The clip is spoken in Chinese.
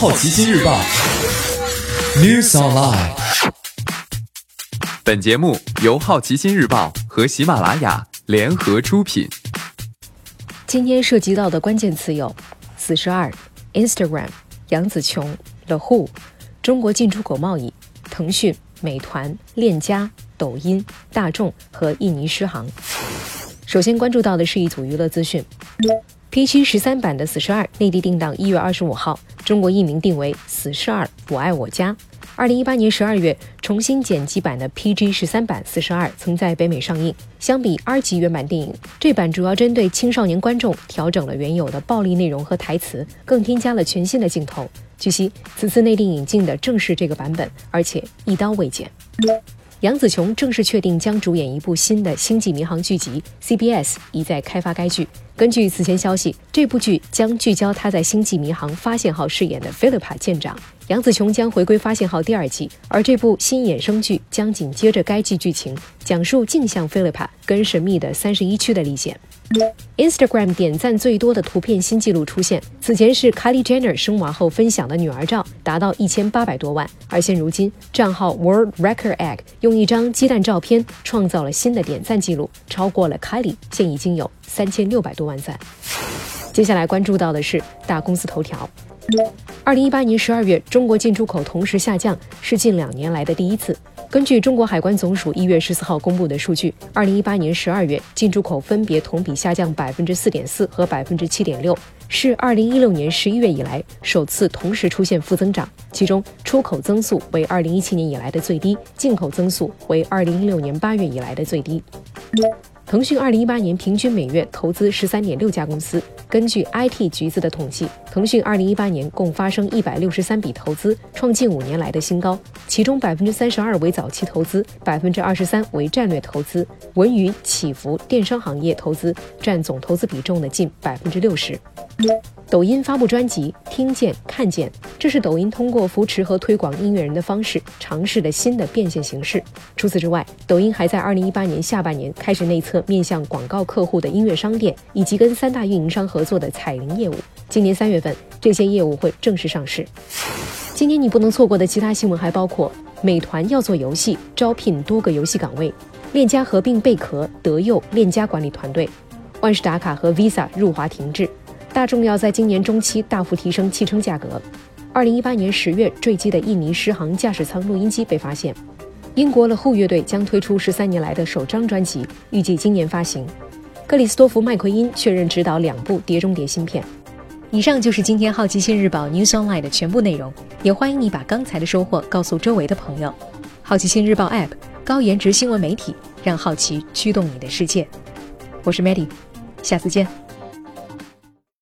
好奇心日报 News Online。本节目由好奇心日报和喜马拉雅联合出品。今天涉及到的关键词有：四十二、Instagram、杨紫琼、The Who、中国进出口贸易、腾讯、美团、链家、抖音、大众和印尼狮航。首先关注到的是一组娱乐资讯。PG 十三版的死侍二内地定档一月二十五号，中国译名定为《死侍二：我爱我家》。二零一八年十二月重新剪辑版的 PG 十三版死侍二曾在北美上映。相比 R 级原版电影，这版主要针对青少年观众，调整了原有的暴力内容和台词，更添加了全新的镜头。据悉，此次内地引进的正是这个版本，而且一刀未剪。杨紫琼正式确定将主演一部新的《星际迷航》剧集，CBS 已在开发该剧。根据此前消息，这部剧将聚焦他在《星际迷航：发现号》饰演的菲利帕舰长。杨紫琼将回归《发现号》第二季，而这部新衍生剧将紧接着该季剧情，讲述镜像菲利帕跟神秘的三十一区的历险。Instagram 点赞最多的图片新纪录出现，此前是 Kylie Jenner 生娃后分享的女儿照，达到一千八百多万。而现如今，账号 World Record Egg 用一张鸡蛋照片创造了新的点赞记录，超过了 Kylie，现已经有三千六百多万赞。接下来关注到的是大公司头条。二零一八年十二月，中国进出口同时下降，是近两年来的第一次。根据中国海关总署一月十四号公布的数据，二零一八年十二月进出口分别同比下降百分之四点四和百分之七点六，是二零一六年十一月以来首次同时出现负增长。其中，出口增速为二零一七年以来的最低，进口增速为二零一六年八月以来的最低。腾讯二零一八年平均每月投资十三点六家公司。根据 IT 橘子的统计，腾讯二零一八年共发生一百六十三笔投资，创近五年来的新高。其中百分之三十二为早期投资，百分之二十三为战略投资。文娱、企服、电商行业投资占总投资比重的近百分之六十。抖音发布专辑《听见看见》，这是抖音通过扶持和推广音乐人的方式尝试的新的变现形式。除此之外，抖音还在二零一八年下半年开始内测面向广告客户的音乐商店，以及跟三大运营商合作的彩铃业务。今年三月份，这些业务会正式上市。今年你不能错过的其他新闻还包括：美团要做游戏，招聘多个游戏岗位；链家合并贝壳、德佑、链家管理团队；万事达卡和 Visa 入华停滞。大众要在今年中期大幅提升汽车价格。二零一八年十月坠机的印尼失航驾驶舱录音机被发现。英国的后乐队将推出十三年来的首张专辑，预计今年发行。克里斯托弗·麦奎因确认执导两部《碟中谍》新片。以上就是今天好奇心日报 News Online 的全部内容，也欢迎你把刚才的收获告诉周围的朋友。好奇心日报 App，高颜值新闻媒体，让好奇驱动你的世界。我是 Maddie，下次见。